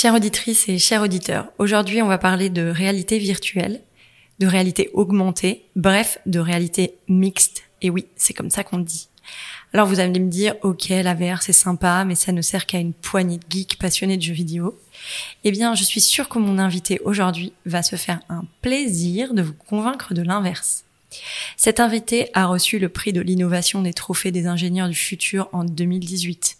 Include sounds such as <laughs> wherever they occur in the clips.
Chères auditrices et chers auditeurs, aujourd'hui on va parler de réalité virtuelle, de réalité augmentée, bref, de réalité mixte. Et oui, c'est comme ça qu'on dit. Alors vous allez me dire, ok, la VR c'est sympa, mais ça ne sert qu'à une poignée de geeks passionnés de jeux vidéo. Eh bien, je suis sûre que mon invité aujourd'hui va se faire un plaisir de vous convaincre de l'inverse. Cet invité a reçu le prix de l'innovation des trophées des ingénieurs du futur en 2018.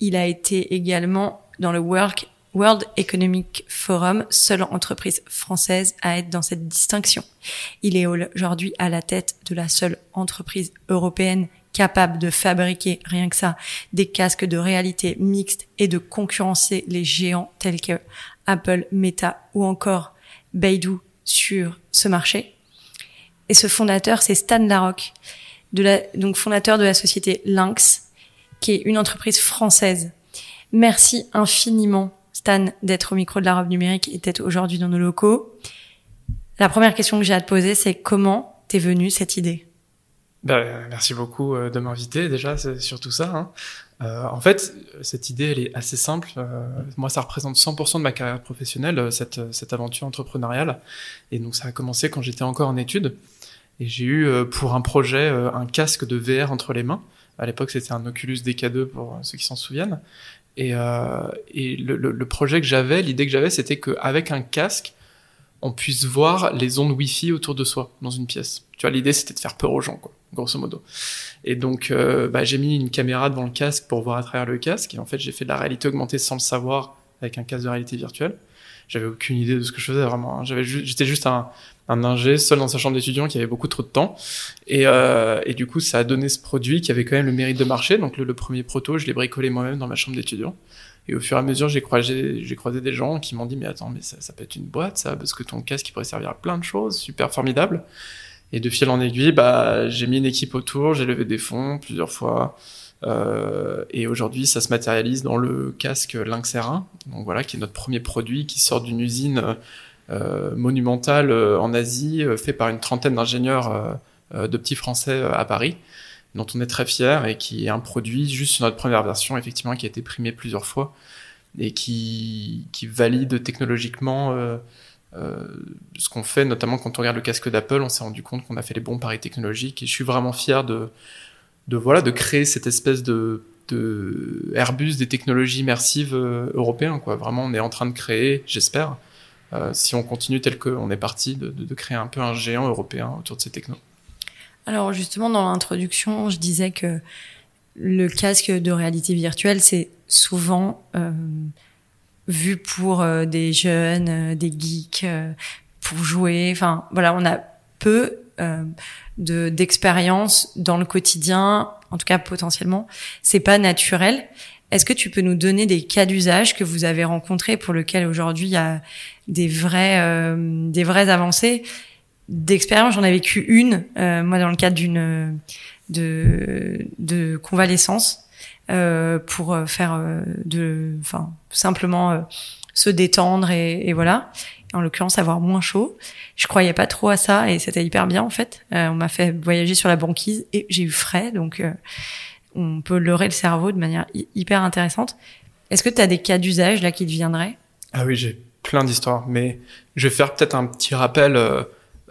Il a été également dans le Work World Economic Forum, seule entreprise française à être dans cette distinction. Il est aujourd'hui à la tête de la seule entreprise européenne capable de fabriquer, rien que ça, des casques de réalité mixte et de concurrencer les géants tels que Apple, Meta ou encore Beidou sur ce marché. Et ce fondateur, c'est Stan Larocque, donc fondateur de la société Lynx, qui est une entreprise française. Merci infiniment Stan d'être au micro de la robe numérique et d'être aujourd'hui dans nos locaux. La première question que j'ai à te poser, c'est comment t'es venue cette idée? Ben, Merci beaucoup euh, de m'inviter déjà, c'est surtout ça. Hein. Euh, en fait, cette idée, elle est assez simple. Euh, moi, ça représente 100% de ma carrière professionnelle, cette, cette aventure entrepreneuriale. Et donc, ça a commencé quand j'étais encore en études. Et j'ai eu pour un projet un casque de VR entre les mains. À l'époque, c'était un Oculus DK2 pour ceux qui s'en souviennent. Et, euh, le, projet que j'avais, l'idée que j'avais, c'était qu'avec un casque, on puisse voir les ondes Wi-Fi autour de soi dans une pièce. Tu vois, l'idée c'était de faire peur aux gens, quoi, grosso modo. Et donc, euh, bah, j'ai mis une caméra devant le casque pour voir à travers le casque. Et en fait, j'ai fait de la réalité augmentée sans le savoir avec un casque de réalité virtuelle. J'avais aucune idée de ce que je faisais vraiment. J'avais, j'étais juste un, un ingé seul dans sa chambre d'étudiant qui avait beaucoup trop de temps. Et, euh, et, du coup, ça a donné ce produit qui avait quand même le mérite de marcher. Donc le, le premier proto, je l'ai bricolé moi-même dans ma chambre d'étudiant. Et au fur et à mesure, j'ai croisé, j'ai croisé des gens qui m'ont dit, mais attends, mais ça, ça, peut être une boîte, ça, parce que ton casque, il pourrait servir à plein de choses, super formidable. Et de fil en aiguille, bah, j'ai mis une équipe autour, j'ai levé des fonds plusieurs fois. Euh, et aujourd'hui, ça se matérialise dans le casque Lynx R1, donc voilà, qui est notre premier produit qui sort d'une usine euh, monumental euh, en Asie, euh, fait par une trentaine d'ingénieurs de petits Français à Paris, dont on est très fier et qui est un produit juste sur notre première version, effectivement, qui a été primé plusieurs fois et qui, qui valide technologiquement euh, euh, ce qu'on fait, notamment quand on regarde le casque d'Apple, on s'est rendu compte qu'on a fait les bons paris technologiques et je suis vraiment fier de, de voilà, de créer cette espèce de, Airbus des technologies immersives euh, européens, quoi. Vraiment, on est en train de créer, j'espère, euh, si on continue tel qu'on est parti, de, créer un peu un géant européen autour de ces technos. Alors justement, dans l'introduction, je disais que le casque de réalité virtuelle, c'est souvent euh, vu pour des jeunes, des geeks, pour jouer. Enfin, voilà, on a peu de d'expérience dans le quotidien, en tout cas potentiellement. C'est pas naturel. Est-ce que tu peux nous donner des cas d'usage que vous avez rencontrés pour lesquels aujourd'hui il y a des vrais, euh, des vraies avancées? D'expérience J'en ai vécu une, euh, moi dans le cadre d'une de, de convalescence euh, pour faire euh, de, enfin simplement euh, se détendre et, et voilà. En l'occurrence, avoir moins chaud. Je croyais pas trop à ça et c'était hyper bien en fait. on m'a fait voyager sur la banquise et j'ai eu frais, donc on peut leurrer le cerveau de manière hyper intéressante. Est-ce que tu as des cas d'usage là qui te viendraient? Ah oui, j'ai plein d'histoires, mais je vais faire peut-être un petit rappel euh,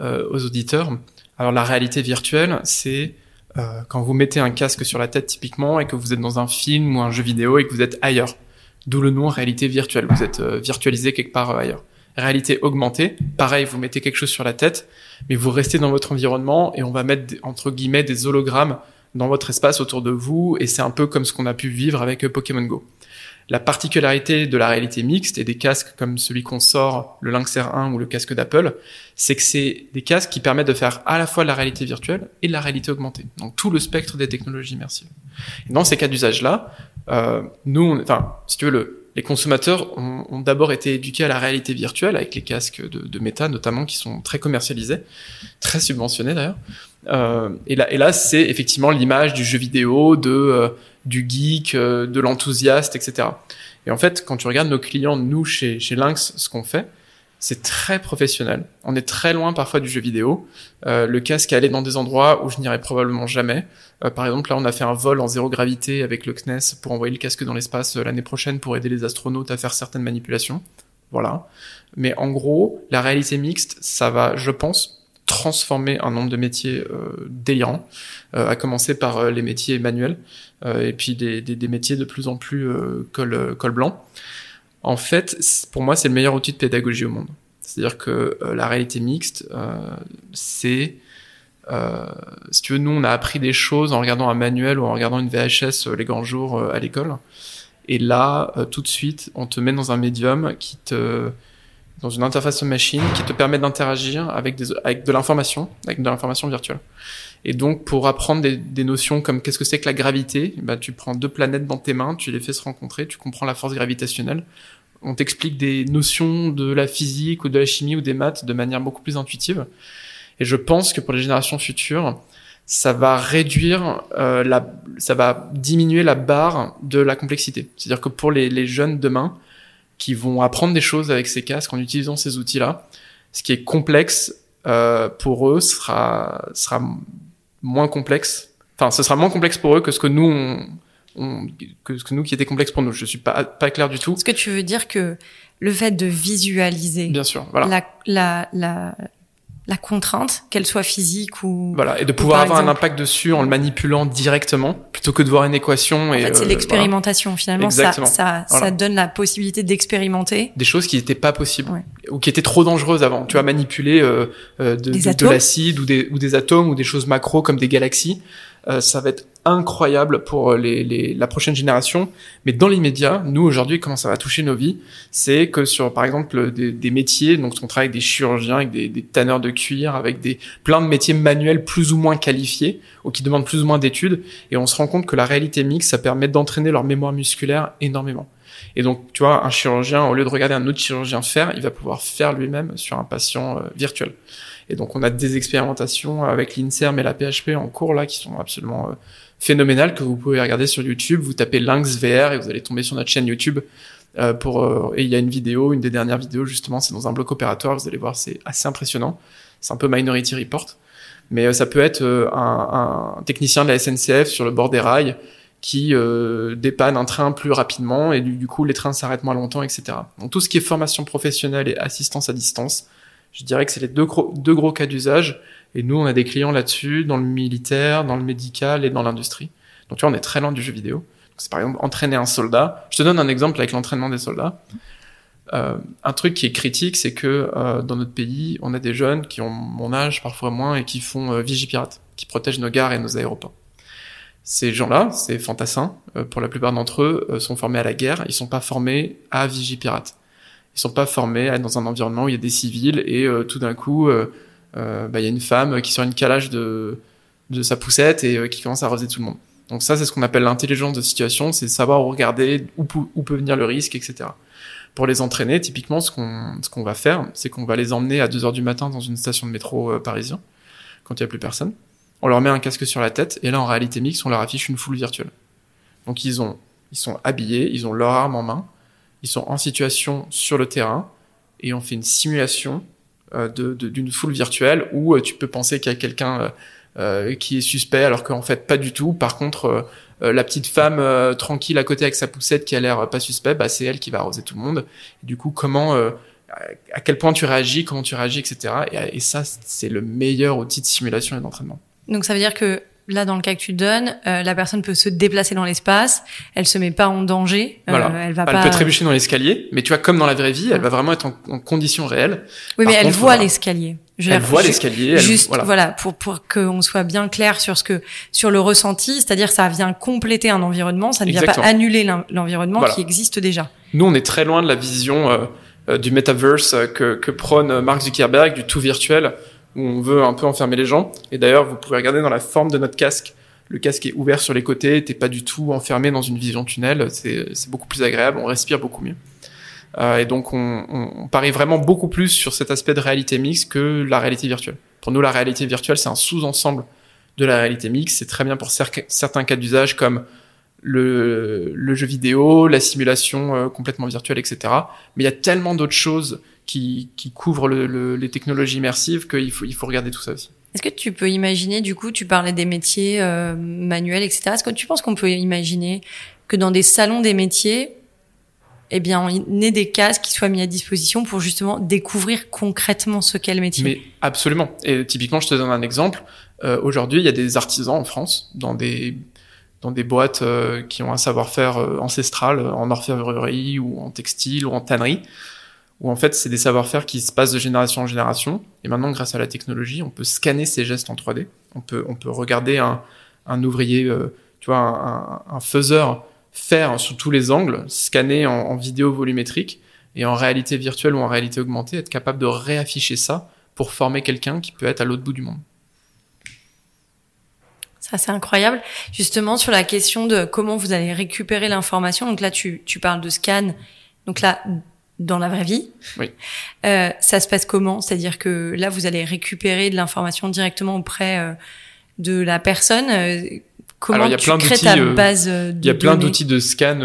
euh, aux auditeurs. Alors la réalité virtuelle, c'est euh, quand vous mettez un casque sur la tête typiquement et que vous êtes dans un film ou un jeu vidéo et que vous êtes ailleurs. D'où le nom réalité virtuelle. Vous êtes euh, virtualisé quelque part ailleurs. Réalité augmentée, pareil, vous mettez quelque chose sur la tête, mais vous restez dans votre environnement et on va mettre entre guillemets des hologrammes dans votre espace autour de vous et c'est un peu comme ce qu'on a pu vivre avec Pokémon Go. La particularité de la réalité mixte et des casques comme celui qu'on sort, le Lynx R1 ou le casque d'Apple, c'est que c'est des casques qui permettent de faire à la fois de la réalité virtuelle et de la réalité augmentée. Donc tout le spectre des technologies immersives. Et dans ces cas d'usage-là, euh, nous, enfin, si tu veux, le, les consommateurs ont, d'abord été éduqués à la réalité virtuelle avec les casques de, de Meta notamment qui sont très commercialisés, très subventionnés d'ailleurs. Euh, et là, et là c'est effectivement l'image du jeu vidéo, de euh, du geek, euh, de l'enthousiaste, etc. Et en fait, quand tu regardes nos clients, nous chez chez Lynx, ce qu'on fait, c'est très professionnel. On est très loin parfois du jeu vidéo. Euh, le casque est allé dans des endroits où je n'irai probablement jamais. Euh, par exemple, là, on a fait un vol en zéro gravité avec le CNES pour envoyer le casque dans l'espace euh, l'année prochaine pour aider les astronautes à faire certaines manipulations. Voilà. Mais en gros, la réalité mixte, ça va, je pense, transformer un nombre de métiers euh, délirants, à commencer par les métiers manuels et puis des, des, des, métiers de plus en plus col, col blanc. En fait, pour moi, c'est le meilleur outil de pédagogie au monde. C'est-à-dire que la réalité mixte, c'est euh, si tu veux, nous, on a appris des choses en regardant un manuel ou en regardant une VHS euh, les grands jours euh, à l'école. Et là, tout de suite, on te met dans un médium qui te, dans une interface machine qui te permet d'interagir avec des, avec de l'information, avec de l'information virtuelle. Et donc, pour apprendre des, des notions comme qu'est-ce que c'est que la gravité, bah, tu prends deux planètes dans tes mains, tu les fais se rencontrer, tu comprends la force gravitationnelle. On t'explique des notions de la physique ou de la chimie ou des maths de manière beaucoup plus intuitive. Et je pense que pour les générations futures, ça va réduire euh, la, ça va diminuer la barre de la complexité. C'est-à-dire que pour les, les, jeunes demain qui vont apprendre des choses avec ces casques en utilisant ces outils-là, ce qui est complexe euh, pour eux sera sera moins complexe. Enfin, ce sera moins complexe pour eux que ce que nous on, on, que ce que nous qui était complexe pour nous. Je suis pas pas clair du tout. Est-ce que tu veux dire que le fait de visualiser bien sûr voilà. la, la, la la contrainte, qu'elle soit physique ou voilà, et de pouvoir avoir un impact dessus en le manipulant directement plutôt que de voir une équation. En et fait, c'est euh, l'expérimentation finalement. Exactement. Ça, ça, Voilà. ça donne la possibilité d'expérimenter. des choses qui n'étaient pas possibles Ouais. ou qui étaient trop dangereuses avant. Tu as manipulé euh, euh, de, l'acide ou des, ou des atomes ou des choses macro comme des galaxies. Euh, ça va être incroyable pour les, les, la prochaine génération. Mais dans l'immédiat, nous aujourd'hui, comment ça va toucher nos vies, c'est que sur par exemple des, des métiers, donc on travaille avec des chirurgiens, avec des, des tanneurs de cuir, avec des plein de métiers manuels plus ou moins qualifiés ou qui demandent plus ou moins d'études, et on se rend compte que la réalité mixte, ça permet d'entraîner leur mémoire musculaire énormément. Et donc, tu vois, un chirurgien, au lieu de regarder un autre chirurgien faire, il va pouvoir faire lui-même sur un patient euh, virtuel. Et donc, on a des expérimentations avec l'INSERM et la PHP en cours là qui sont absolument euh, phénoménales que vous pouvez regarder sur YouTube. Vous tapez Lynx VR et vous allez tomber sur notre chaîne YouTube. Euh, pour euh, et il y a une vidéo, une des dernières vidéos justement, c'est dans un bloc opératoire. Vous allez voir, c'est assez impressionnant. C'est un peu Minority Report, mais euh, ça peut être euh, un, un technicien de la SNCF sur le bord des rails qui euh, dépanne un train plus rapidement et du, du coup les trains s'arrêtent moins longtemps, etc. Donc tout ce qui est formation professionnelle et assistance à distance, je dirais que c'est les deux gros, deux gros cas d'usage. Et nous, on a des clients là-dessus, dans le militaire, dans le médical et dans l'industrie. Donc tu vois, on est très loin du jeu vidéo. C'est par exemple entraîner un soldat. Je te donne un exemple avec l'entraînement des soldats. Euh, un truc qui est critique, c'est que euh, dans notre pays, on a des jeunes qui ont mon âge, parfois moins, et qui font euh, vigipirate, qui protègent nos gares et nos aéroports. Ces gens-là, ces fantassins, euh, pour la plupart d'entre eux, euh, sont formés à la guerre. Ils sont pas formés à vigipirate. Ils sont pas formés à être dans un environnement où il y a des civils et euh, tout d'un coup, euh, bah, il y a une femme qui sort une calage de, de sa poussette et euh, qui commence à arroser tout le monde. Donc ça, c'est ce qu'on appelle l'intelligence de situation, c'est savoir regarder, où, où peut venir le risque, etc. Pour les entraîner, typiquement, ce qu'on ce va faire, c'est qu'on va les emmener à 2 heures du matin dans une station de métro euh, parisien, quand il n'y a plus personne. On leur met un casque sur la tête, et là, en réalité mixte, on leur affiche une foule virtuelle. Donc ils ont, ils sont habillés, ils ont leur arme en main, ils sont en situation sur le terrain, et on fait une simulation euh, d'une foule virtuelle où euh, tu peux penser qu'il y a quelqu'un euh, qui est suspect, alors qu'en fait pas du tout. Par contre, la petite femme tranquille à côté avec sa poussette qui a l'air pas suspect, bah, c'est elle qui va arroser tout le monde. Et du coup, comment, à quel point tu réagis, comment tu réagis, etc. Et, et ça, c'est le meilleur outil de simulation et d'entraînement. Donc ça veut dire que là, dans le cas que tu donnes, euh, la personne peut se déplacer dans l'espace, elle se met pas en danger, euh, Voilà. elle va Elle pas. peut trébucher dans l'escalier, mais tu vois, comme dans la vraie vie, elle va vraiment être en, en conditions réelles. Oui, mais elle voit voilà. l'escalier. Je veux Elle voit l'escalier. Juste, voilà. voilà, pour pour qu'on soit bien clair sur ce que sur le ressenti, c'est-à-dire ça vient compléter un environnement, ça ne vient Exactement. pas annuler l'en- l'environnement Voilà. qui existe déjà. Nous, on est très loin de la vision euh, euh, du metaverse euh, que, que prône Mark Zuckerberg, du tout virtuel, où on veut un peu enfermer les gens. Et d'ailleurs, vous pouvez regarder dans la forme de notre casque le casque est ouvert sur les côtés, t'es pas du tout enfermé dans une vision tunnel, c'est beaucoup plus agréable, on respire beaucoup mieux. Euh, et donc on, parie vraiment beaucoup plus sur cet aspect de réalité mixte que la réalité virtuelle. Pour nous, la réalité virtuelle, c'est un sous-ensemble de la réalité mixte. C'est très bien pour certains cas d'usage comme le, le, jeu vidéo, la simulation euh, complètement virtuelle, etc. Mais il y a tellement d'autres choses qui, qui couvrent le, les technologies immersives qu'il faut, il faut regarder tout ça aussi. Est-ce que tu peux imaginer, du coup, tu parlais des métiers euh, manuels, etc. Est-ce que tu penses qu'on peut imaginer que dans des salons des métiers, eh bien, on ait des casques qui soient mis à disposition pour justement découvrir concrètement ce qu'est le métier? Mais absolument. Et typiquement, je te donne un exemple. Euh, Aujourd'hui, il y a des artisans en France, dans des dans des boîtes euh, qui ont un savoir-faire euh, ancestral en orfèvrerie ou en textile ou en tannerie, où en fait c'est des savoir-faire qui se passent de génération en génération. Et maintenant, grâce à la technologie, on peut scanner ces gestes en 3D. On peut on peut regarder un un ouvrier, euh, tu vois, un, un, faiseur faire sous tous les angles, scanner en, en, vidéo volumétrique et en réalité virtuelle ou en réalité augmentée, être capable de réafficher ça pour former quelqu'un qui peut être à l'autre bout du monde. Ça, c'est incroyable. Justement, sur la question de comment vous allez récupérer l'information. Donc là, tu, tu parles de scan. Donc là, dans la vraie vie. Oui. Euh, ça se passe comment? C'est-à-dire que là, vous allez récupérer de l'information directement auprès euh, de la personne. Euh, comment Alors, y a tu plein crées ta euh, base de Il y a plein d'outils de scan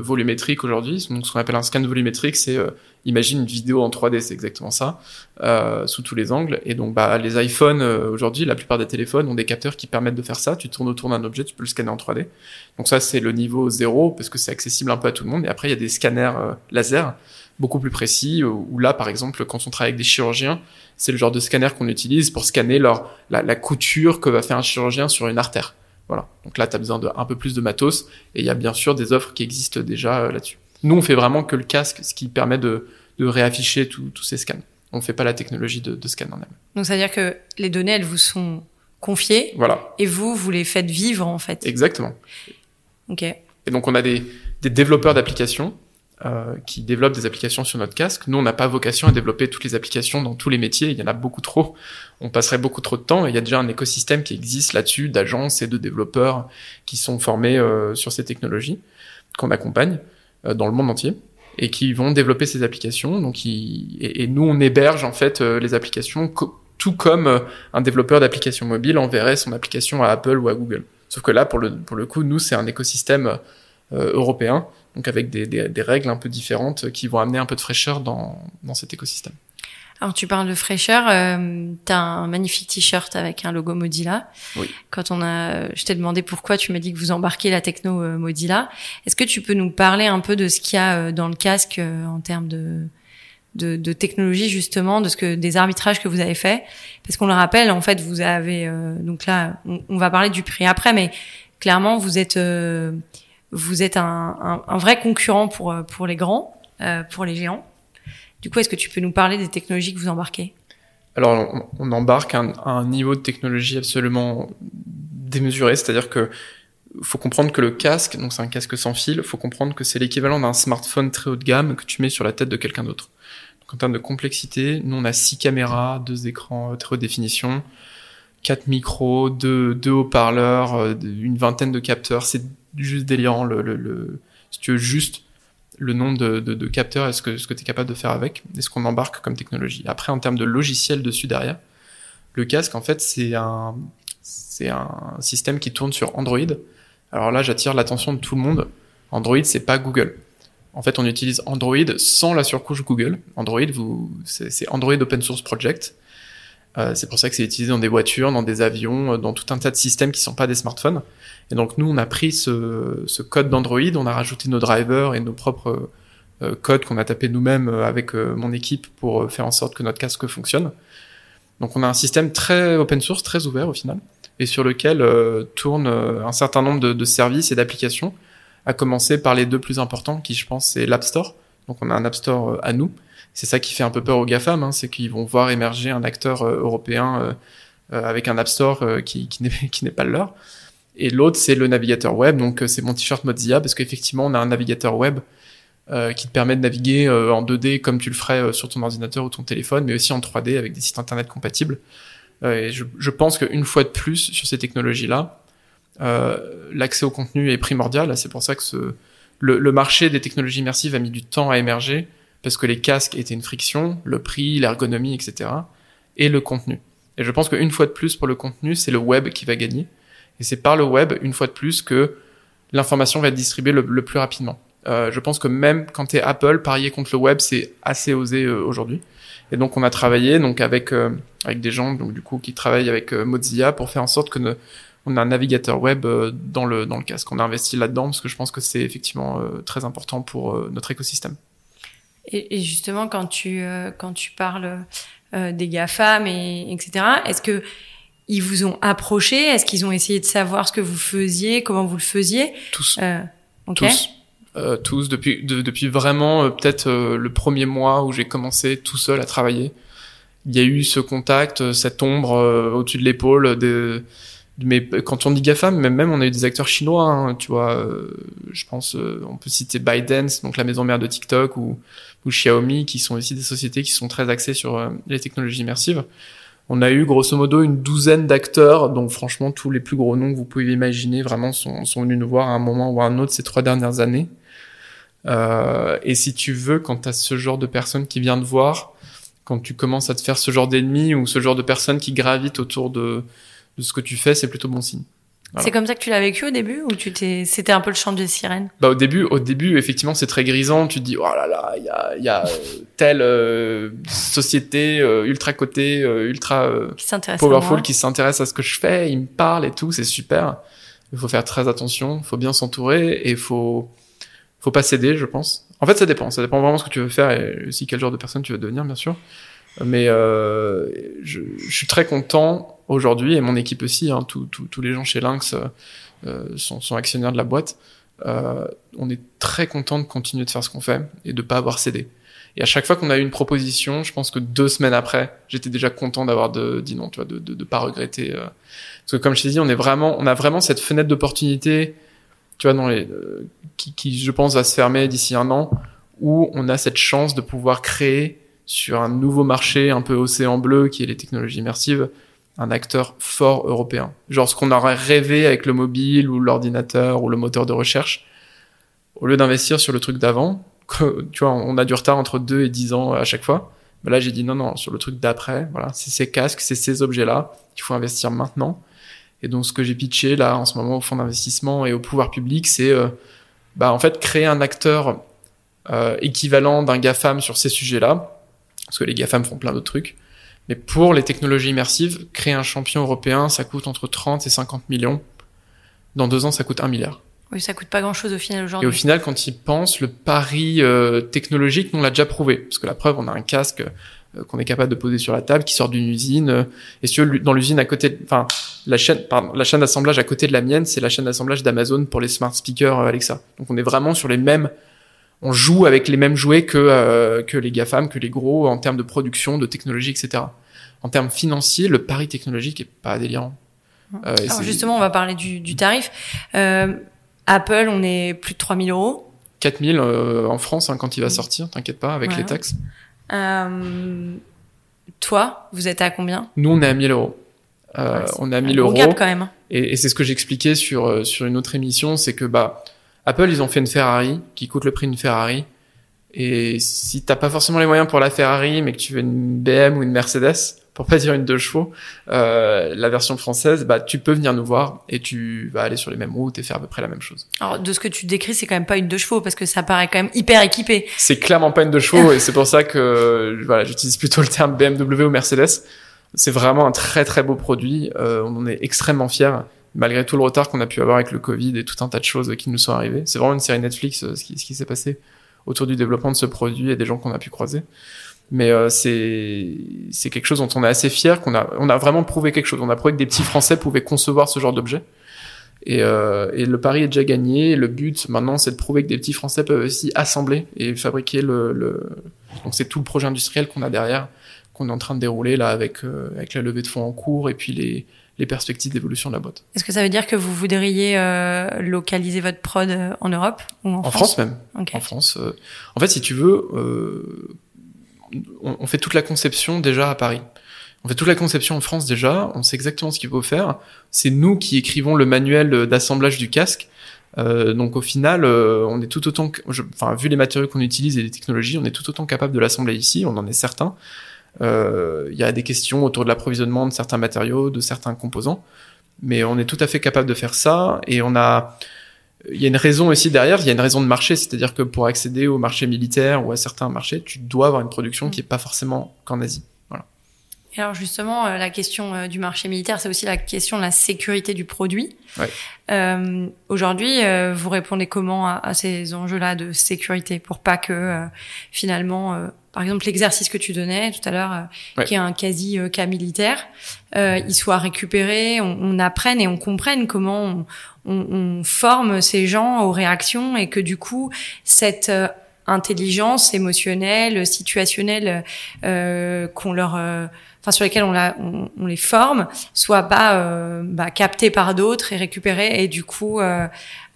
volumétrique aujourd'hui. Donc, ce qu'on appelle un scan volumétrique, c'est imagine une vidéo en 3D, c'est exactement ça, euh, sous tous les angles. Et donc, bah, les iPhones euh, aujourd'hui, la plupart des téléphones ont des capteurs qui permettent de faire ça. Tu tournes autour d'un objet, tu peux le scanner en 3D. Donc ça, c'est le niveau zéro parce que c'est accessible un peu à tout le monde. Et après, il y a des scanners euh, laser beaucoup plus précis. Où là, par exemple, quand on travaille avec des chirurgiens, c'est le genre de scanner qu'on utilise pour scanner leur la, la couture que va faire un chirurgien sur une artère. Voilà. Donc là, tu as besoin de un peu plus de matos. Et il y a bien sûr des offres qui existent déjà euh, là-dessus. Nous, on fait vraiment que le casque, ce qui permet de, de réafficher tous ces scans. On ne fait pas la technologie de, de scan en elle. Donc, ça veut dire que les données, elles vous sont confiées. Voilà. Et vous, vous les faites vivre, en fait. Exactement. OK. Et donc, on a des, des développeurs d'applications euh, qui développent des applications sur notre casque. Nous, on n'a pas vocation à développer toutes les applications dans tous les métiers. Il y en a beaucoup trop. On passerait beaucoup trop de temps. Il y a déjà un écosystème qui existe là-dessus d'agences et de développeurs qui sont formés euh, sur ces technologies qu'on accompagne euh, dans le monde entier et qui vont développer ces applications. Donc, ils, et, nous, on héberge en fait euh, les applications tout comme euh, un développeur d'applications mobiles enverrait son application à Apple ou à Google. Sauf que là, pour le, pour le coup, nous, c'est un écosystème européen, donc avec des, des, des, règles un peu différentes qui vont amener un peu de fraîcheur dans, dans cet écosystème. Alors tu parles de fraîcheur, euh, tu as un magnifique t-shirt avec un logo Modila. Oui. Quand on a, je t'ai demandé pourquoi, tu m'as dit que vous embarquez la techno euh, Modila. Est-ce que tu peux nous parler un peu de ce qu'il y a euh, dans le casque euh, en termes de, de, de, technologie justement, de ce que des arbitrages que vous avez fait Parce qu'on le rappelle, en fait, vous avez euh, donc là, on, on, va parler du prix après, mais clairement, vous êtes vous êtes un, un, un, vrai concurrent pour pour les grands, pour les géants. Du coup, est-ce que tu peux nous parler des technologies que vous embarquez? Alors, on, embarque un, un, niveau de technologie absolument démesuré, c'est-à-dire que faut comprendre que le casque, donc c'est un casque sans fil, faut comprendre que c'est l'équivalent d'un smartphone très haut de gamme que tu mets sur la tête de quelqu'un d'autre. En termes de complexité, nous on a six caméras, deux écrans très haute définition, quatre micros, deux, haut-parleurs, euh, une vingtaine de capteurs. C'est juste délirant. Si tu veux juste le nombre de, capteurs est ce que, tu es capable de faire avec et ce qu'on embarque comme technologie. Après, en termes de logiciel dessus derrière, le casque, en fait, c'est un, système qui tourne sur Android. Alors là, j'attire l'attention de tout le monde. Android, c'est pas Google. En fait, on utilise Android sans la surcouche Google. Android, c'est Android Open Source Project. Euh, c'est pour ça que c'est utilisé dans des voitures, dans des avions, dans tout un tas de systèmes qui sont pas des smartphones. Et donc nous, on a pris ce, ce code d'Android, on a rajouté nos drivers et nos propres euh, codes qu'on a tapé nous-mêmes euh, avec euh, mon équipe pour faire en sorte que notre casque fonctionne. Donc on a un système très open source, très ouvert au final, et sur lequel euh, tourne un certain nombre de, de services et d'applications, à commencer par les deux plus importants, qui je pense c'est l'App Store. Donc on a un App Store à nous. C'est ça qui fait un peu peur aux GAFAM, hein, c'est qu'ils vont voir émerger un acteur européen avec un App Store <laughs> qui, n'est pas le leur. Et l'autre, c'est le navigateur web. Donc, euh, c'est mon t-shirt Mozilla parce qu'effectivement, on a un navigateur web euh, qui te permet de naviguer euh, en 2D comme tu le ferais euh, sur ton ordinateur ou ton téléphone, mais aussi en 3D avec des sites internet compatibles. Euh, je, je pense qu'une fois de plus, sur ces technologies-là, L'accès au contenu est primordial. C'est pour ça que le, le, marché des technologies immersives a mis du temps à émerger parce que les casques étaient une friction, le prix, l'ergonomie, etc. et le contenu. Et je pense qu'une fois de plus, pour le contenu, c'est le web qui va gagner. Et c'est par le web, une fois de plus, que l'information va être distribuée le, plus rapidement. Euh, je pense que même quand tu es Apple, parier contre le web, c'est assez osé euh, aujourd'hui. Et donc on a travaillé donc avec euh, avec des gens donc du coup qui travaillent avec euh, Mozilla pour faire en sorte que ne, on a un navigateur web dans le dans le casque. On a investi là-dedans parce que je pense que c'est effectivement très important pour notre écosystème. Et, et, justement quand tu quand tu parles des GAFAM et etc. Est-ce que ils vous ont approché? Est-ce qu'ils ont essayé de savoir ce que vous faisiez, comment vous le faisiez? Tous. Euh, Tous. Euh, tous depuis depuis vraiment euh, peut-être euh, le premier mois où j'ai commencé tout seul à travailler. Il y a eu ce contact, cette ombre au-dessus de l'épaule de mais quand on dit GAFAM, même, même on a eu des acteurs chinois, hein, tu vois, je pense, on peut citer ByteDance, donc la maison mère de TikTok, ou, ou Xiaomi, qui sont aussi des sociétés qui sont très axées sur les technologies immersives on a eu grosso modo une douzaine d'acteurs, donc franchement tous les plus gros noms que vous pouvez imaginer vraiment sont, sont venus nous voir à un moment ou à un autre ces trois dernières années. Euh, et si tu veux, quand tu as ce genre de personnes qui viennent te voir, quand tu commences à te faire ce genre d'ennemis ou ce genre de personnes qui gravitent autour de, de ce que tu fais, c'est plutôt bon signe. C'est comme ça que tu l'as vécu au début ou tu t'es c'était un peu le chant de sirène Bah au début au début effectivement c'est très grisant, tu te dis oh là là, il y a il y a euh, telle euh, société euh, ultra cotée, ultra powerful qui s'intéresse à ce que je fais, il me parle et tout, c'est super. Il faut faire très attention, il faut bien s'entourer et faut faut pas céder, je pense. En fait, ça dépend, ça dépend vraiment de ce que tu veux faire et aussi quel genre de personne tu veux devenir bien sûr. Mais je, je suis très content aujourd'hui, et mon équipe aussi, hein, tous les gens chez Lynx euh, euh, sont, sont, actionnaires de la boîte, euh, on est très content de continuer de faire ce qu'on fait et de pas avoir cédé. Et à chaque fois qu'on a eu une proposition, je pense que deux semaines après, j'étais déjà content d'avoir dit non, tu vois, de, de, de pas regretter. Euh. Parce que comme je t'ai dit, on est vraiment, on a vraiment cette fenêtre d'opportunité, tu vois, dans les, qui, qui, je pense, va se fermer d'ici un an, où on a cette chance de pouvoir créer sur un nouveau marché un peu océan bleu, qui est les technologies immersives, un acteur fort européen. Genre ce qu'on aurait rêvé avec le mobile ou l'ordinateur ou le moteur de recherche, au lieu d'investir sur le truc d'avant, <laughs> tu vois, on a du retard entre 2 et 10 ans à chaque fois. Mais là, j'ai dit non, non, sur le truc d'après, voilà, c'est ces casques, c'est ces objets-là qu'il faut investir maintenant. Et donc, ce que j'ai pitché là, en ce moment, au fonds d'investissement et au pouvoir public, c'est, euh, bah, en fait, créer un acteur euh, équivalent d'un GAFAM sur ces sujets-là, parce que les GAFAM font plein d'autres trucs, mais pour les technologies immersives, créer un champion européen, ça coûte entre 30 et 50 millions. Dans deux ans, ça coûte un milliard. Oui, ça coûte pas grand-chose au final aujourd'hui. Et au final, quand ils pensent, le pari euh, technologique, on l'a déjà prouvé. Parce que la preuve, on a un casque euh, qu'on est capable de poser sur la table, qui sort d'une usine. Euh, et si dans l'usine à côté, enfin, la chaîne, pardon, la chaîne d'assemblage à côté de la mienne, c'est la chaîne d'assemblage d'Amazon pour les smart speakers Alexa. Donc on est vraiment sur les mêmes on joue avec les mêmes jouets que euh, que les GAFAM, que les gros en termes de production, de technologie, etc. En termes financiers, le pari technologique est pas délirant. Euh, Alors justement, on va parler du, du tarif. Euh, Apple, on est plus de 3000 euros. 4000 euh, en France hein, quand il va sortir, t'inquiète pas, avec les taxes. Euh, toi, vous êtes à combien? Nous, on est à 1000 euros. Euh, on est à 1000 euros. Gap quand même. Et, et c'est ce que j'expliquais sur sur une autre émission, c'est que bah Apple, ils ont fait une Ferrari qui coûte le prix d'une Ferrari. Et si t'as pas forcément les moyens pour la Ferrari, mais que tu veux une BM ou une Mercedes, pour pas dire une deux chevaux, euh, la version française, bah tu peux venir nous voir et tu vas aller sur les mêmes routes et faire à peu près la même chose. Alors de ce que tu décris, c'est quand même pas une deux chevaux parce que ça paraît quand même hyper équipé. C'est clairement pas une deux chevaux et c'est pour ça que voilà, j'utilise plutôt le terme BMW ou Mercedes. C'est vraiment un très très beau produit. Euh, on en est extrêmement fiers malgré tout le retard qu'on a pu avoir avec le Covid et tout un tas de choses qui nous sont arrivées. C'est vraiment une série Netflix, euh, ce qui, ce qui s'est passé autour du développement de ce produit et des gens qu'on a pu croiser. Mais euh, c'est c'est quelque chose dont on est assez fier, qu'on a on a vraiment prouvé quelque chose. On a prouvé que des petits Français pouvaient concevoir ce genre d'objet. Et, euh, et le pari est déjà gagné. Le but maintenant, c'est de prouver que des petits Français peuvent aussi assembler et fabriquer le. le... Donc c'est tout le projet industriel qu'on a derrière, qu'on est en train de dérouler là avec euh, avec la levée de fonds en cours et puis les les perspectives d'évolution de la boîte. Est-ce que ça veut dire que vous voudriez euh, localiser votre prod euh, en Europe ou en, en France, même. En France. Euh, en fait, si tu veux, on, on, fait toute la conception déjà à Paris. On fait toute la conception en France déjà, on sait exactement ce qu'il faut faire. C'est nous qui écrivons le manuel d'assemblage du casque. Euh, donc au final, euh, on est tout autant, enfin vu les matériaux qu'on utilise et les technologies, on est tout autant capable de l'assembler ici. On en est certain. Euh, il y a des questions autour de l'approvisionnement de certains matériaux, de certains composants, mais on est tout à fait capable de faire ça. Et on a, il y a une raison aussi derrière. Il y a une raison de marché, c'est-à-dire que pour accéder au marché militaire ou à certains marchés, tu dois avoir une production qui est pas forcément qu'en Asie. Et alors justement, euh, la question euh, du marché militaire, c'est aussi la question de la sécurité du produit. Ouais. Euh, Aujourd'hui, euh, vous répondez comment à, à ces enjeux-là de sécurité pour pas que finalement, par exemple, l'exercice que tu donnais tout à l'heure, Ouais. qui est un quasi cas militaire, il soit récupéré, on, on apprenne et on comprenne comment on, on, on forme ces gens aux réactions et que du coup, cette intelligence émotionnelle, situationnelle euh, qu'on leur euh, enfin sur lesquels on, la, on, les forme, soit pas euh, bah, captés par d'autres et récupérés et du coup euh,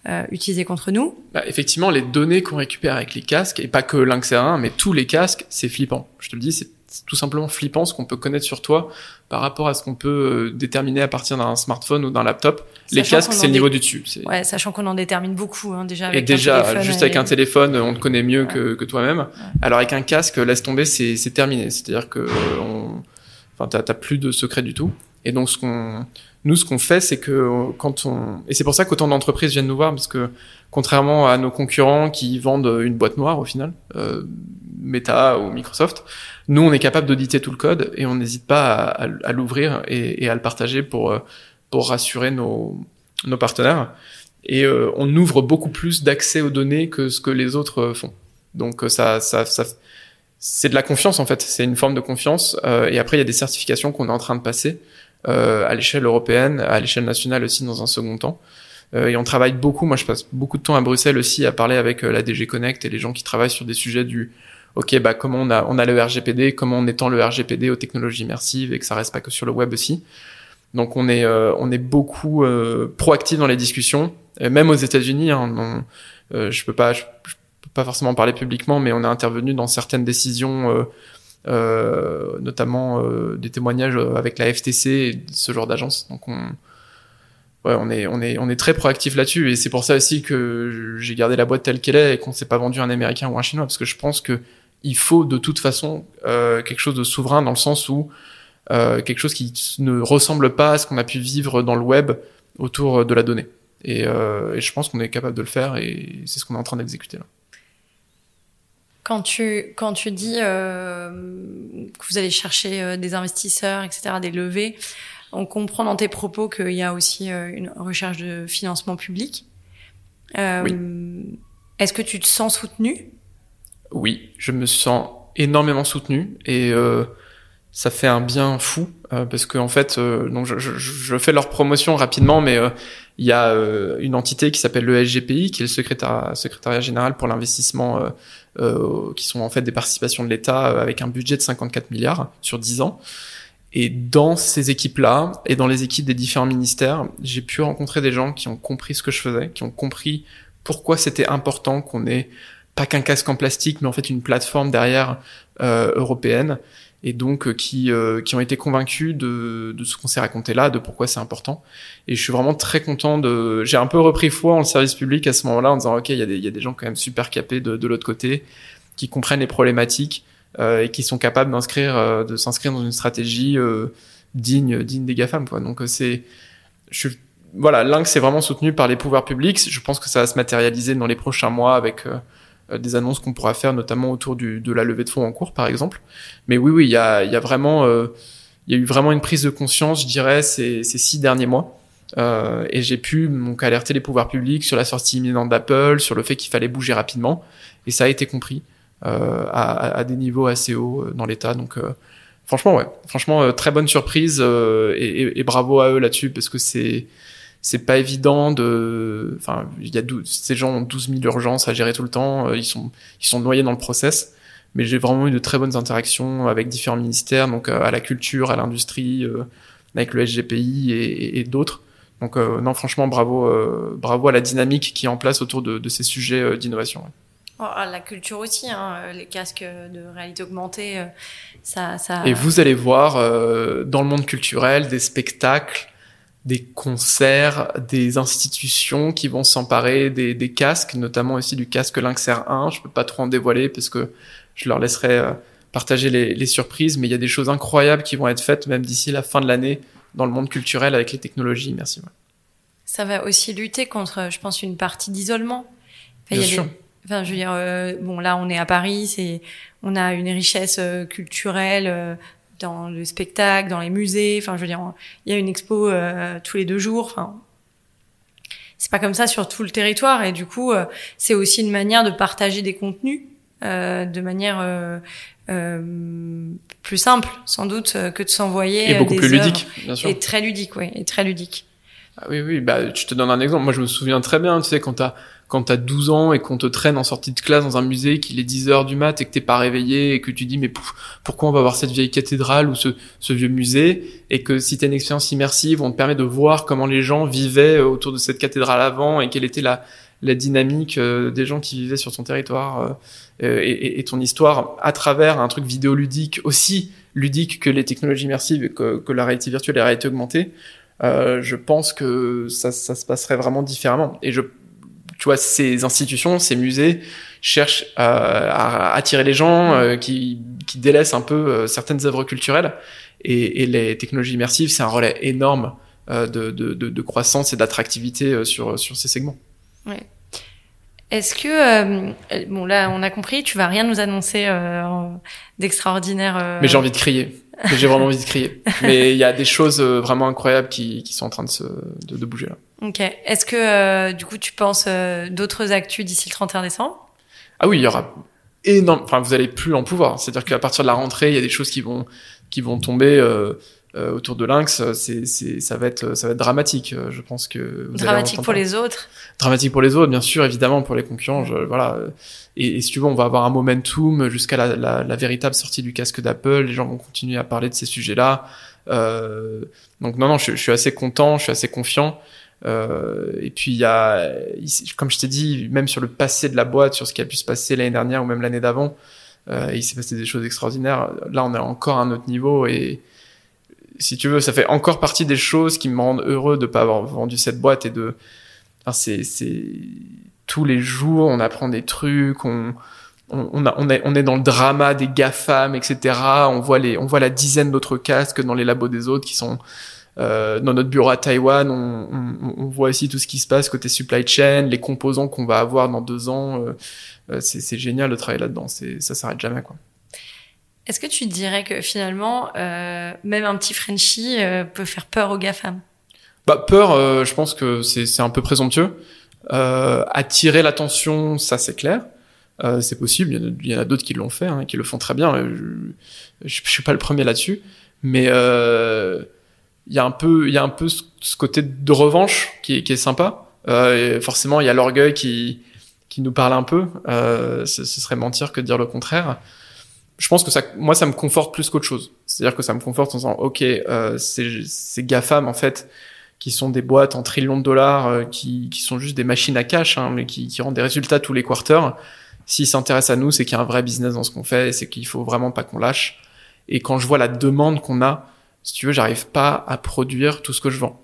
euh, utilisés contre nous. Bah, effectivement, les données qu'on récupère avec les casques, et pas que Lynx R1, mais tous les casques, c'est flippant. Je te le dis, c'est tout simplement flippant ce qu'on peut connaître sur toi par rapport à ce qu'on peut déterminer à partir d'un smartphone ou d'un laptop. Sachant les casques, c'est le niveau du dessus. Ouais, sachant qu'on en détermine beaucoup hein, déjà. Avec et déjà, juste avec et... un téléphone, on te connaît mieux ouais. que, que toi-même. Ouais. Alors avec un casque, laisse tomber, c'est terminé. C'est-à-dire que on Enfin, t'as plus de secret du tout. Et donc, ce qu'on, nous, ce qu'on fait, c'est que quand on, et c'est pour ça qu'autant d'entreprises viennent nous voir, parce que contrairement à nos concurrents qui vendent une boîte noire au final, euh, Meta ou Microsoft, nous, on est capable d'auditer tout le code et on n'hésite pas à, à, à l'ouvrir et, et, à le partager pour pour rassurer nos nos partenaires. Et euh, on ouvre beaucoup plus d'accès aux données que ce que les autres font. Donc ça, ça, ça c'est de la confiance en fait, c'est une forme de confiance. Euh, et après, il y a des certifications qu'on est en train de passer euh, à l'échelle européenne, à l'échelle nationale aussi dans un second temps. Euh, et on travaille beaucoup. Moi, je passe beaucoup de temps à Bruxelles aussi à parler avec la DG Connect et les gens qui travaillent sur des sujets du OK, bah comment on a on a le RGPD, comment on étend le RGPD aux technologies immersives et que ça reste pas que sur le web aussi. Donc on est on est beaucoup proactif dans les discussions, et même aux États-Unis. Hein, on, je peux pas je, pas forcément parler publiquement, mais on est intervenu dans certaines décisions, euh, euh, notamment euh, des témoignages avec la FTC et ce genre d'agence. Donc on, ouais, on est, on est, on est très proactif là-dessus, et c'est pour ça aussi que j'ai gardé la boîte telle qu'elle est et qu'on s'est pas vendu un Américain ou un Chinois, parce que je pense que il faut de toute façon quelque chose de souverain dans le sens où quelque chose qui ne ressemble pas à ce qu'on a pu vivre dans le web autour de la donnée. Et, et je pense qu'on est capable de le faire, et c'est ce qu'on est en train d'exécuter là. Quand tu, quand tu dis euh, que vous allez chercher euh, des investisseurs, etc., des levées, on comprend dans tes propos qu'il y a aussi euh, une recherche de financement public. Euh, oui. Est-ce que tu te sens soutenu Oui, je me sens énormément soutenu et euh, ça fait un bien fou euh, parce que en fait, donc je, je, je, fais leur promotion rapidement, mais il y a une entité qui s'appelle le SGPI, qui est le secrétariat, secrétariat général pour l'investissement euh, qui sont en fait des participations de l'État avec un budget de 54 milliards sur 10 ans. Et dans ces équipes-là et dans les équipes des différents ministères, j'ai pu rencontrer des gens qui ont compris ce que je faisais, qui ont compris pourquoi c'était important qu'on ait pas qu'un casque en plastique, mais en fait une plateforme derrière euh, européenne, et donc euh, qui euh, qui ont été convaincus de, de ce qu'on s'est raconté là, de pourquoi c'est important. Et je suis vraiment très content de. J'ai un peu repris foi en le service public à ce moment-là en disant ok, il y a des y a des gens quand même super capés de, de l'autre côté, qui comprennent les problématiques euh, et qui sont capables d'inscrire euh, de s'inscrire dans une stratégie euh, digne digne des gafam quoi. Donc c'est je suis voilà, Lynx est vraiment soutenu par les pouvoirs publics. Je pense que ça va se matérialiser dans les prochains mois avec des annonces qu'on pourra faire, notamment autour du, de la levée de fonds en cours, par exemple. Mais oui, oui, il y a, y a vraiment, euh, il y a eu vraiment une prise de conscience, je dirais, ces, ces six derniers mois. Euh, et j'ai pu donc alerter les pouvoirs publics sur la sortie imminente d'Apple, sur le fait qu'il fallait bouger rapidement, et ça a été compris euh, à, à, des niveaux assez hauts dans l'État. Donc, franchement, ouais, franchement, très bonne surprise et, et, et bravo à eux là-dessus parce que c'est c'est pas évident de enfin il y a 12, ces gens ont 12 000 urgences à gérer tout le temps ils sont ils sont noyés dans le process mais j'ai vraiment eu de très bonnes interactions avec différents ministères donc à la culture à l'industrie euh, avec le SGPI et, et, et d'autres donc euh, non franchement bravo euh, bravo à la dynamique qui est en place autour de, de ces sujets d'innovation Oh, ah, la culture aussi, hein, les casques de réalité augmentée, ça, ça. Et vous allez voir dans le monde culturel des spectacles des concerts, des institutions qui vont s'emparer des, des, casques, notamment aussi du casque Lynx R1. Je peux pas trop en dévoiler parce que je leur laisserai euh, partager les, les surprises, mais il y a des choses incroyables qui vont être faites même d'ici la fin de l'année dans le monde culturel avec les technologies. Merci. Ça va aussi lutter contre, je pense, une partie d'isolement. Bien sûr. Enfin, je veux dire, euh, bon, là, on est à Paris, c'est, on a une richesse euh, culturelle, dans le spectacle, dans les musées. Enfin, je veux dire, il y a une expo euh, tous les deux jours. Enfin, c'est pas comme ça sur tout le territoire. Et du coup, euh, c'est aussi une manière de partager des contenus euh, de manière euh, plus simple, sans doute, que de s'envoyer. Et beaucoup plus ludique, bien sûr. Et très ludique, oui, et très ludique. Ah oui, oui. Bah, je te donne un exemple. Moi, je me souviens très bien. Tu sais, quand t'as quand t'as 12 ans et qu'on te traîne en sortie de classe dans un musée, qu'il est 10 heures du mat et que t'es pas réveillé et que tu dis mais pourquoi on va voir cette vieille cathédrale ou ce, ce vieux musée? Et que si t'as une expérience immersive, on te permet de voir comment les gens vivaient autour de cette cathédrale avant et quelle était la, la dynamique euh, des gens qui vivaient sur ton territoire euh, et, et, ton histoire à travers un truc vidéoludique aussi ludique que les technologies immersives que, que la réalité virtuelle et la réalité augmentée. Euh, je pense que ça, ça se passerait vraiment différemment. Et je tu vois, ces institutions, ces musées cherchent euh, à attirer les gens euh, qui, qui délaissent un peu euh, certaines œuvres culturelles. Et, et, les technologies immersives, c'est un relais énorme de, de, de, de, croissance et d'attractivité sur, sur ces segments. Ouais. Est-ce que bon là on a compris, tu vas rien nous annoncer d'extraordinaire. Mais j'ai envie de crier. j'ai vraiment envie de crier. <laughs> Mais il y a des choses vraiment incroyables qui, qui sont en train de se de, de bouger là. Ok. Est-ce que euh, du coup tu penses euh, d'autres actus d'ici le 31 décembre? Ah oui, il y aura énorme. Enfin, vous allez plus en pouvoir. C'est-à-dire qu'à partir de la rentrée, il y a des choses qui vont qui vont tomber euh, euh autour de Lynx. C'est c'est ça va être ça va être dramatique. Je pense que vous dramatique pour les autres. Dramatique pour les autres, bien sûr, évidemment pour les concurrents. Je, voilà. Et, et, si tu veux, on va avoir un momentum jusqu'à la, la, la, véritable sortie du casque d'Apple. Les gens vont continuer à parler de ces sujets-là. Euh, donc non, non, je, je, suis assez content, je suis assez confiant. Euh, et puis il y a, comme je t'ai dit, même sur le passé de la boîte, sur ce qui a pu se passer l'année dernière ou même l'année d'avant, euh, il s'est passé des choses extraordinaires. Là, on est encore à un autre niveau et si tu veux, ça fait encore partie des choses qui me rendent heureux de pas avoir vendu cette boîte et de, enfin, c'est, c'est tous les jours, on apprend des trucs, on, on, on, est, on est dans le drama des GAFAM, etc. On voit les, on voit la dizaine d'autres casques dans les labos des autres qui sont dans notre bureau à Taïwan, on, on, on, voit aussi tout ce qui se passe côté supply chain, les composants qu'on va avoir dans deux ans. Euh, euh c'est génial de travailler là-dedans. Ça s'arrête jamais, quoi. Est-ce que tu dirais que finalement, euh, même un petit Frenchie euh, peut faire peur aux GAFAM? Bah peur, euh, je pense que c'est un peu présomptueux. attirer l'attention, ça c'est clair. c'est possible. Il y en a, d'autres qui l'ont fait, hein, qui le font très bien. Je, je, je suis pas le premier là-dessus, mais il y a un peu il y a un peu ce, côté de revanche qui est, sympa. Euh, forcément il y a l'orgueil qui qui nous parle un peu. Euh, ce, ce, serait mentir que de dire le contraire. Je pense que ça moi ça me conforte plus qu'autre chose. C'est à dire que ça me conforte en disant ok euh, ces, ces gafam en fait qui sont des boîtes en trillions de dollars euh, qui, qui sont juste des machines à cash hein, mais qui, qui rendent des résultats tous les quarters. S'ils s'intéressent à nous c'est qu'il y a un vrai business dans ce qu'on fait c'est qu'il faut vraiment pas qu'on lâche. Et quand je vois la demande qu'on a si tu veux, j'arrive pas à produire tout ce que je vends.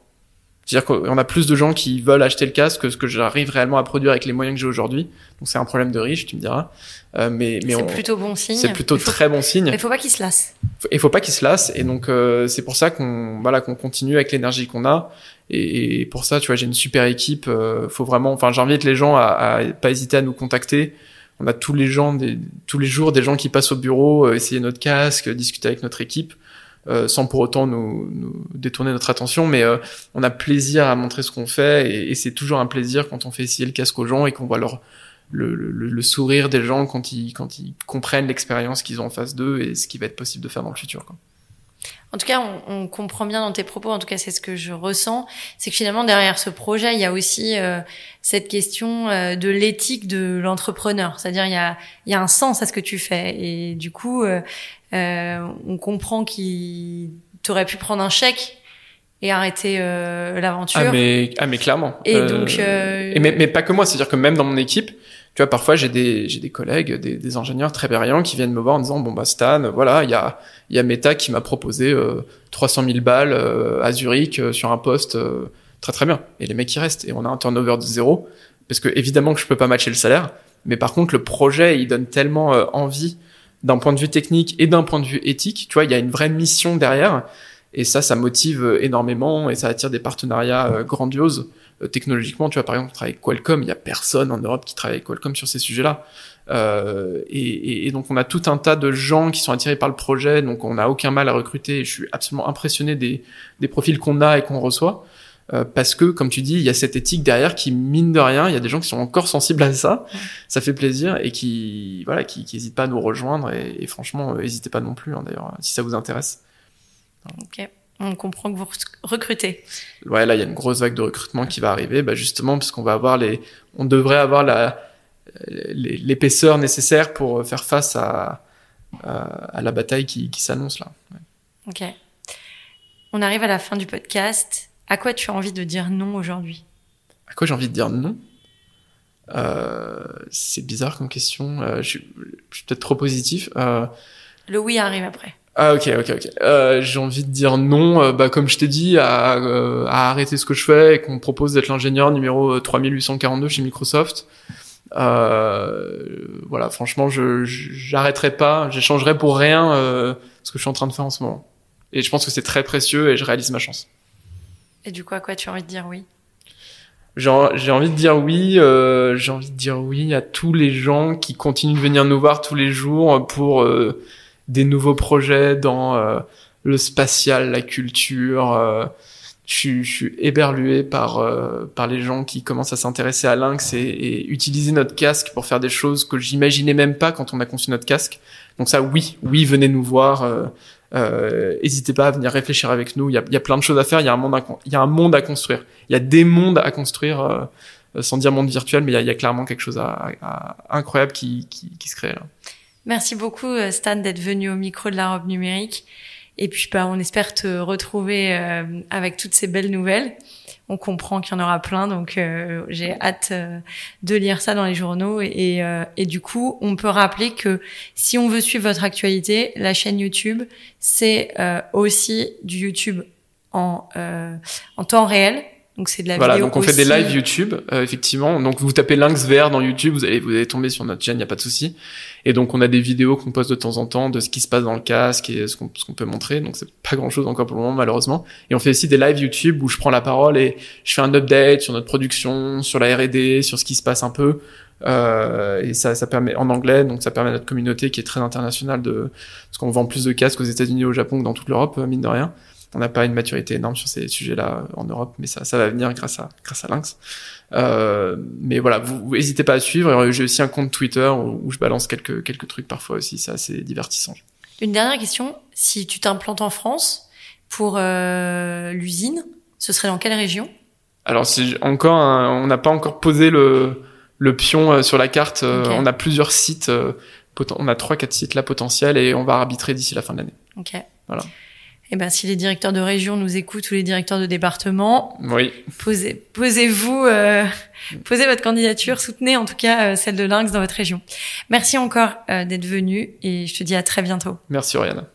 C'est-à-dire qu'on a plus de gens qui veulent acheter le casque que ce que j'arrive réellement à produire avec les moyens que j'ai aujourd'hui. Donc c'est un problème de riche, tu me diras. Euh, mais mais c'est plutôt bon signe. C'est plutôt très bon signe. Il faut pas qu'il se lasse. Il faut pas qu'il se lasse. Et donc euh, c'est pour ça qu'on voilà qu'on continue avec l'énergie qu'on a. Et, et, pour ça, tu vois, j'ai une super équipe. Euh, faut vraiment. Enfin, j'invite les gens à, à, pas hésiter à nous contacter. On a tous les gens, des, tous les jours, des gens qui passent au bureau, euh, essayer notre casque, discuter avec notre équipe. Euh, sans pour autant nous, nous, détourner notre attention, mais euh, on a plaisir à montrer ce qu'on fait et, c'est toujours un plaisir quand on fait essayer le casque aux gens et qu'on voit leur le, le, le, sourire des gens quand ils quand ils comprennent l'expérience qu'ils ont en face d'eux et ce qui va être possible de faire dans le futur. Quoi. En tout cas, on, on, comprend bien dans tes propos, en tout cas c'est ce que je ressens, c'est que finalement derrière ce projet, il y a aussi euh, cette question euh, de l'éthique de l'entrepreneur. C'est-à-dire il y a, il y a un sens à ce que tu fais. Et du coup, euh, euh on comprend qu'il t'aurait pu prendre un chèque et arrêter l'aventure. Ah mais, ah mais clairement. Et donc... Et mais, mais pas que moi, c'est-à-dire que même dans mon équipe, Tu vois, parfois j'ai des j'ai des collègues, des, des, ingénieurs très brillants qui viennent me voir en disant bon bah Stan, voilà, il y a il y a Meta qui m'a proposé euh, 300 000 balles euh, à Zurich euh, sur un poste euh, très très bien. Et les mecs ils restent et on a un turnover de zéro parce que évidemment que je peux pas matcher le salaire, mais par contre le projet il donne tellement envie d'un point de vue technique et d'un point de vue éthique. Tu vois, il y a une vraie mission derrière et ça ça motive énormément et ça attire des partenariats grandioses. Euh, technologiquement, tu vois, par exemple, on travaille avec Qualcomm, il y a personne en Europe qui travaille avec Qualcomm sur ces sujets-là. Euh, et, et, donc on a tout un tas de gens qui sont attirés par le projet, donc on n'a aucun mal à recruter. je suis absolument impressionné des, des profils qu'on a et qu'on reçoit. Euh, parce que, comme tu dis, il y a cette éthique derrière qui mine de rien. Il y a des gens qui sont encore sensibles à ça. Ça fait plaisir et qui, voilà, qui, qui hésitent pas à nous rejoindre. Et, et franchement, n'hésitez pas non plus, hein, d'ailleurs, si ça vous intéresse. Ok. On comprend que vous recrutez. Ouais, là, il y a une grosse vague de recrutement qui va arriver, bah justement, parce qu'on va avoir les, on devrait avoir la, l'épaisseur nécessaire pour faire face à, à, la bataille qui, qui s'annonce là. Ok. On arrive à la fin du podcast. À quoi tu as envie de dire non aujourd'hui? À quoi j'ai envie de dire non? Euh, C'est bizarre comme question. Euh, je, suis, peut-être trop positif. Euh... Le oui arrive après. Ah ok ok ok. Euh, j'ai envie de dire non, euh, bah comme je t'ai dit, à, euh, à, arrêter ce que je fais et qu'on me propose d'être l'ingénieur numéro 3842 chez Microsoft. voilà, franchement, je j'arrêterai pas, j'échangerai pour rien ce que je suis en train de faire en ce moment. Et je pense que c'est très précieux et je réalise ma chance. Et du coup, à quoi tu as envie de dire oui? J'ai envie de dire oui, euh, j'ai envie de dire oui à tous les gens qui continuent de venir nous voir tous les jours pour euh, des nouveaux projets dans euh, le spatial, la culture. Euh, je, je suis éberlué par euh, par les gens qui commencent à s'intéresser à Lynx et, et, utiliser notre casque pour faire des choses que j'imaginais même pas quand on a conçu notre casque. Donc ça, oui, oui, venez nous voir. N'hésitez pas à venir réfléchir avec nous. Il y a, il y a plein de choses à faire. Il y a un monde à, il y a un monde à construire. Il y a des mondes à construire, sans dire monde virtuel, mais il y y a clairement quelque chose à, à, incroyable qui, qui, qui se crée là. Merci beaucoup euh, Stan d'être venu au micro de la robe numérique. Et puis bah, on espère te retrouver euh, avec toutes ces belles nouvelles. On comprend qu'il y en aura plein, donc euh, j'ai hâte euh, de lire ça dans les journaux. Et, et, et, du coup, on peut rappeler que si on veut suivre votre actualité, la chaîne YouTube, c'est aussi du YouTube en, en temps réel. Donc c'est de la voilà, vidéo. donc on fait des lives YouTube, euh, effectivement. Donc vous tapez Lynx VR dans YouTube, vous allez vous allez tomber sur notre chaîne, il y a pas de souci. Et donc on a des vidéos qu'on poste de temps en temps de ce qui se passe dans le casque et ce qu'on peut montrer. Donc c'est pas grand chose encore pour le moment malheureusement. Et on fait aussi des lives YouTube où je prends la parole et je fais un update sur notre production, sur la R&D, sur ce qui se passe un peu. Euh, et ça, ça permet en anglais, donc ça permet à notre communauté qui est très internationale de, parce qu'on vend plus de casques aux États-Unis, au Japon que dans toute l'Europe, mine de rien on n'a pas une maturité énorme sur ces sujets-là en Europe, mais ça, ça va venir grâce à grâce à Lynx. Euh, mais voilà, vous n'hésitez pas à suivre. J'ai aussi un compte Twitter où, je balance quelques quelques trucs parfois aussi. C'est assez divertissant. Une dernière question si tu t'implantes en France pour euh, l'usine, ce serait dans quelle région? Alors c'est encore, on n'a pas encore posé le le pion euh, sur la carte. Euh, on a plusieurs sites. Euh, on a trois quatre sites là potentiels et on va arbitrer d'ici la fin de l'année. Ok. Voilà. Eh ben, si les directeurs de région nous écoutent ou les directeurs de département, oui. posez, posez-vous, euh, posez votre candidature, soutenez en tout cas euh, celle de Lynx dans votre région. Merci encore euh, d'être venu et je te dis à très bientôt. Merci Oriana.